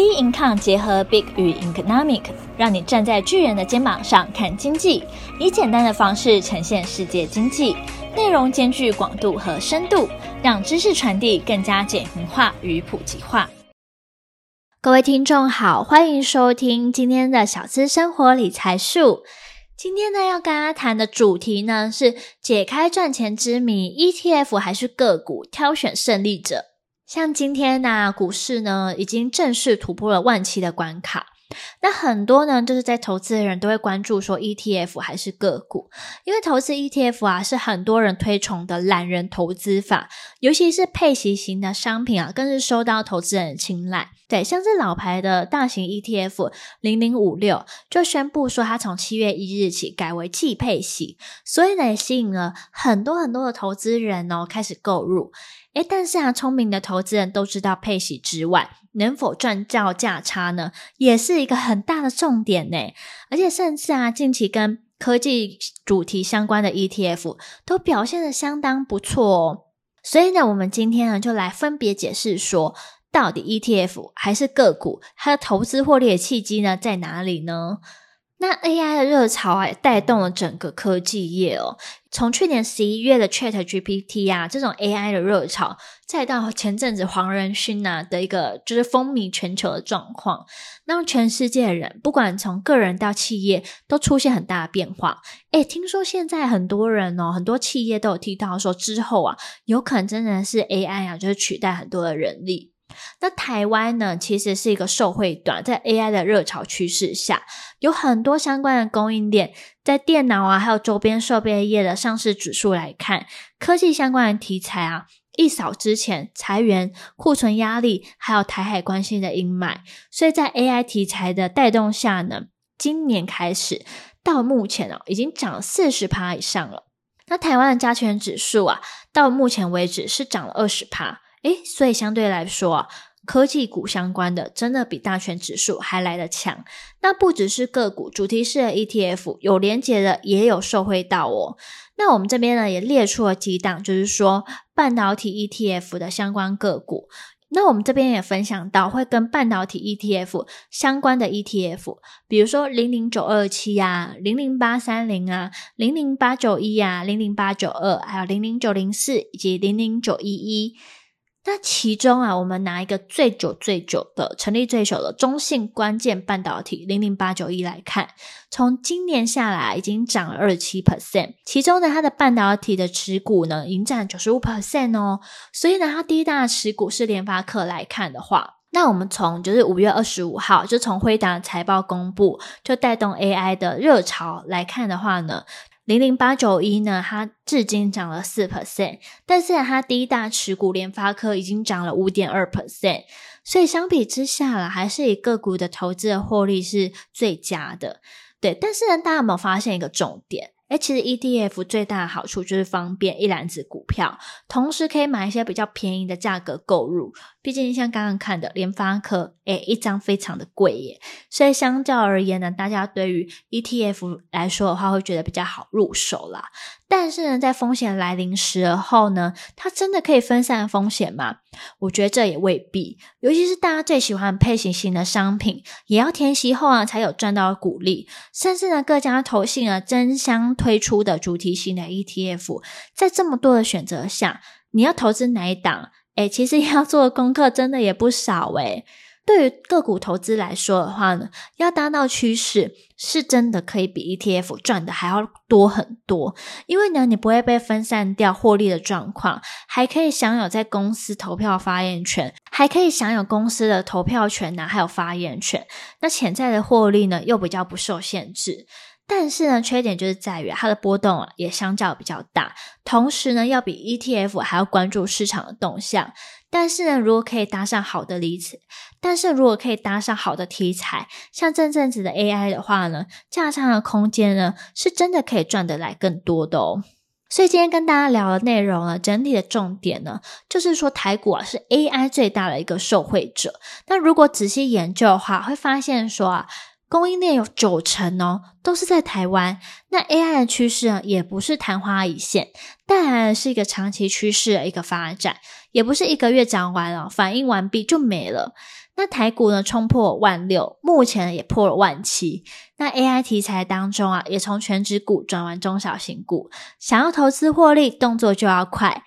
B Income 结合 Big 与 Economic，让你站在巨人的肩膀上看经济，以简单的方式呈现世界经济，内容兼具广度和深度，让知识传递更加简明化与普及化。各位听众好，欢迎收听今天的小资生活理财树。今天呢，要跟大家谈的主题呢是解开赚钱之谜：ETF 还是个股，挑选胜利者。像今天呢、股市呢已经正式突破了万七的关卡。那很多呢，就是在投资的人都会关注说 ETF 还是个股，因为投资 ETF 啊是很多人推崇的懒人投资法，尤其是配息型的商品啊，更是受到投资人的青睐。对，像是老牌的大型 ETF 零零五六就宣布说，它从七月一日起改为季配息，所以呢也吸引了很多很多的投资人哦开始购入。诶，但是啊，聪明的投资人都知道配息之外，能否赚到价差呢，也是一个很大的重点呢。而且甚至啊，近期跟科技主题相关的 ETF 都表现得相当不错哦。所以呢，我们今天呢就来分别解释说，到底 ETF 还是个股，它的投资获利的契机呢在哪里呢？那 AI 的热潮啊，也带动了整个科技业哦。从去年十一月的 ChatGPT 啊，这种 AI 的热潮，再到前阵子黄仁勋啊的一个就是风靡全球的状况，让全世界的人，不管从个人到企业，都出现很大的变化。诶，听说现在很多人哦，很多企业都有提到说，之后啊，有可能真的是 AI 啊，就是取代很多的人力。那台湾呢，其实是一个受惠端，在 AI 的热潮趋势下，有很多相关的供应链，在电脑啊，还有周边设备业的上市指数来看，科技相关的题材啊，一扫之前裁员、库存压力，还有台海关系的阴霾，所以在 AI 题材的带动下呢，今年开始到目前啊，已经涨了四十趴以上了。那台湾的加权指数啊，到目前为止是涨了二十趴。诶，所以相对来说啊，科技股相关的真的比大权指数还来得强。那不只是个股，主题式的 ETF 有连结的也有受惠到哦。那我们这边呢也列出了几档，就是说半导体 ETF 的相关个股。那我们这边也分享到会跟半导体 ETF 相关的 ETF，比如说零零九二七啊、零零八三零啊、零零八九一啊、零零八九二，还有零零九零四以及零零九一一。那其中啊，我们拿一个最久最久的、成立最久的中信关键半导体零零八九一来看，从今年下来已经涨了二十七 percent，其中呢，它的半导体的持股呢，已经占九十五 percent 哦。所以呢，它第一大持股是联发科来看的话，那我们从就是五月二十五号就从辉达财报公布，就带动 AI 的热潮来看的话呢。零零八九一呢，它至今涨了四 percent，但是它第一大持股联发科已经涨了五点二 percent，所以相比之下啦，还是以个股的投资的获利是最佳的。对，但是呢，大家有没有发现一个重点？诶，其实 ETF 最大的好处就是方便一篮子股票，同时可以买一些比较便宜的价格购入。毕竟像刚刚看的联发科，诶，一张非常的贵耶，所以相较而言呢，大家对于 ETF 来说的话，会觉得比较好入手啦。但是呢，在风险来临时候呢，它真的可以分散风险吗？我觉得这也未必。尤其是大家最喜欢配型型的商品，也要填息后啊才有赚到股利。甚至呢，各家投信啊争相推出的主题型的 ETF，在这么多的选择下，你要投资哪一档？诶，其实要做的功课真的也不少诶。对于个股投资来说的话呢，要搭到趋势，是真的可以比 ETF 赚的还要多很多。因为呢，你不会被分散掉获利的状况，还可以享有在公司投票发言权，还可以享有公司的投票权呐、啊，还有发言权。那潜在的获利呢，又比较不受限制。但是呢，缺点就是在于它的波动啊，也相较比较大。同时呢，要比 ETF 还要关注市场的动向。但是呢，如果可以搭上好的例子，但是如果可以搭上好的题材，像这阵子的 AI 的话呢，价差的空间呢，是真的可以赚得来更多的哦。所以今天跟大家聊的内容呢，整体的重点呢，就是说台股啊是 AI 最大的一个受惠者。那如果仔细研究的话，会发现说啊，供应链有九成哦，都是在台湾。那 AI 的趋势啊，也不是昙花一现，但是一个长期趋势的一个发展。也不是一个月涨完了，反应完毕就没了。那台股呢冲破万六，目前也破了万七。那 AI 题材当中啊，也从全职股转为中小型股，想要投资获利，动作就要快。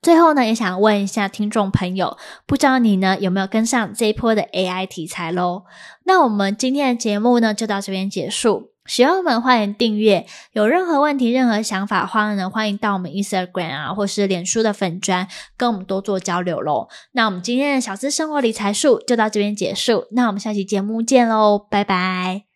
最后呢，也想问一下听众朋友，不知道你呢有没有跟上这一波的 AI 题材喽？那我们今天的节目呢就到这边结束。喜欢我们欢迎订阅，有任何问题、任何想法的话呢，欢迎到我们 Instagram 啊，或是脸书的粉专跟我们多做交流喽。那我们今天的小资生活理财术就到这边结束，那我们下期节目见喽，拜拜。